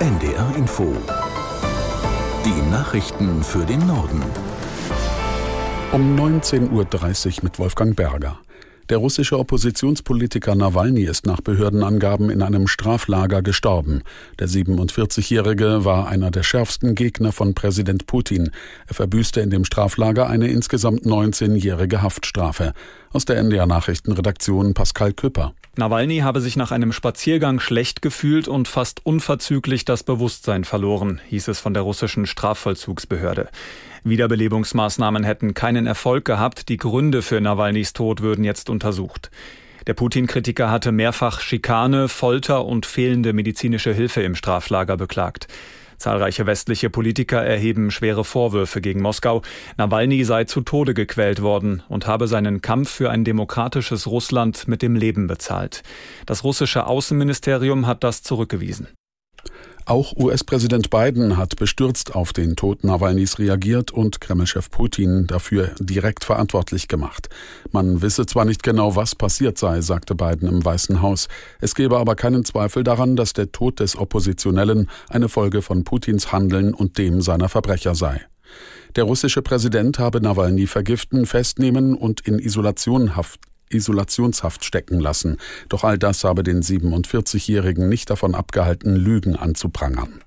NDR Info. Die Nachrichten für den Norden. Um 19.30 Uhr mit Wolfgang Berger. Der russische Oppositionspolitiker Nawalny ist nach Behördenangaben in einem Straflager gestorben. Der 47-Jährige war einer der schärfsten Gegner von Präsident Putin. Er verbüßte in dem Straflager eine insgesamt 19-jährige Haftstrafe. Aus der NDR Nachrichtenredaktion Pascal Küpper. Nawalny habe sich nach einem Spaziergang schlecht gefühlt und fast unverzüglich das Bewusstsein verloren, hieß es von der russischen Strafvollzugsbehörde. Wiederbelebungsmaßnahmen hätten keinen Erfolg gehabt, die Gründe für Nawalnys Tod würden jetzt untersucht. Der Putin-Kritiker hatte mehrfach Schikane, Folter und fehlende medizinische Hilfe im Straflager beklagt. Zahlreiche westliche Politiker erheben schwere Vorwürfe gegen Moskau. Nawalny sei zu Tode gequält worden und habe seinen Kampf für ein demokratisches Russland mit dem Leben bezahlt. Das russische Außenministerium hat das zurückgewiesen. Auch US-Präsident Biden hat bestürzt auf den Tod Nawalnys reagiert und Kremlchef Putin dafür direkt verantwortlich gemacht. Man wisse zwar nicht genau, was passiert sei, sagte Biden im Weißen Haus. Es gebe aber keinen Zweifel daran, dass der Tod des Oppositionellen eine Folge von Putins Handeln und dem seiner Verbrecher sei. Der russische Präsident habe Nawalny vergiften, festnehmen und in Isolation Isolationshaft stecken lassen. Doch all das habe den 47-Jährigen nicht davon abgehalten, Lügen anzuprangern.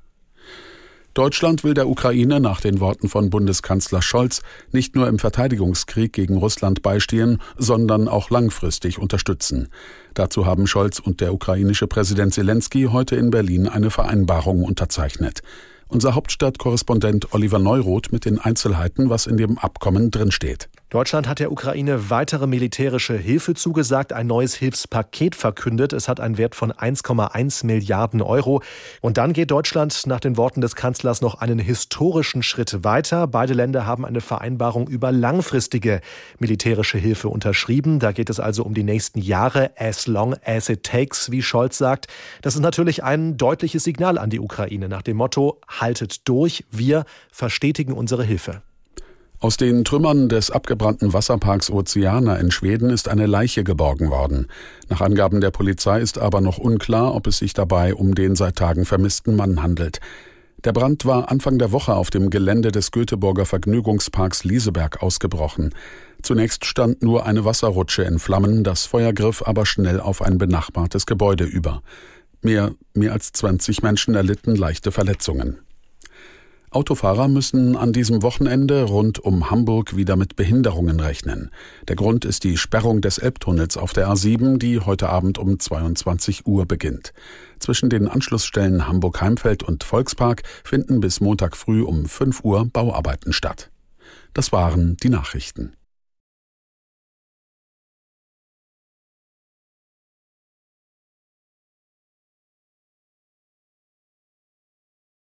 Deutschland will der Ukraine nach den Worten von Bundeskanzler Scholz nicht nur im Verteidigungskrieg gegen Russland beistehen, sondern auch langfristig unterstützen. Dazu haben Scholz und der ukrainische Präsident Zelensky heute in Berlin eine Vereinbarung unterzeichnet. Unser Hauptstadtkorrespondent Oliver Neuroth mit den Einzelheiten, was in dem Abkommen drinsteht. Deutschland hat der Ukraine weitere militärische Hilfe zugesagt, ein neues Hilfspaket verkündet. Es hat einen Wert von 1,1 Milliarden Euro. Und dann geht Deutschland nach den Worten des Kanzlers noch einen historischen Schritt weiter. Beide Länder haben eine Vereinbarung über langfristige militärische Hilfe unterschrieben. Da geht es also um die nächsten Jahre, as long as it takes, wie Scholz sagt. Das ist natürlich ein deutliches Signal an die Ukraine nach dem Motto, haltet durch, wir verstetigen unsere Hilfe. Aus den Trümmern des abgebrannten Wasserparks Oceana in Schweden ist eine Leiche geborgen worden. Nach Angaben der Polizei ist aber noch unklar, ob es sich dabei um den seit Tagen vermissten Mann handelt. Der Brand war Anfang der Woche auf dem Gelände des Göteborger Vergnügungsparks Lieseberg ausgebrochen. Zunächst stand nur eine Wasserrutsche in Flammen, das Feuer griff aber schnell auf ein benachbartes Gebäude über. Mehr, mehr als 20 Menschen erlitten leichte Verletzungen. Autofahrer müssen an diesem Wochenende rund um Hamburg wieder mit Behinderungen rechnen. Der Grund ist die Sperrung des Elbtunnels auf der A7, die heute Abend um 22 Uhr beginnt. Zwischen den Anschlussstellen Hamburg-Heimfeld und Volkspark finden bis Montag früh um 5 Uhr Bauarbeiten statt. Das waren die Nachrichten.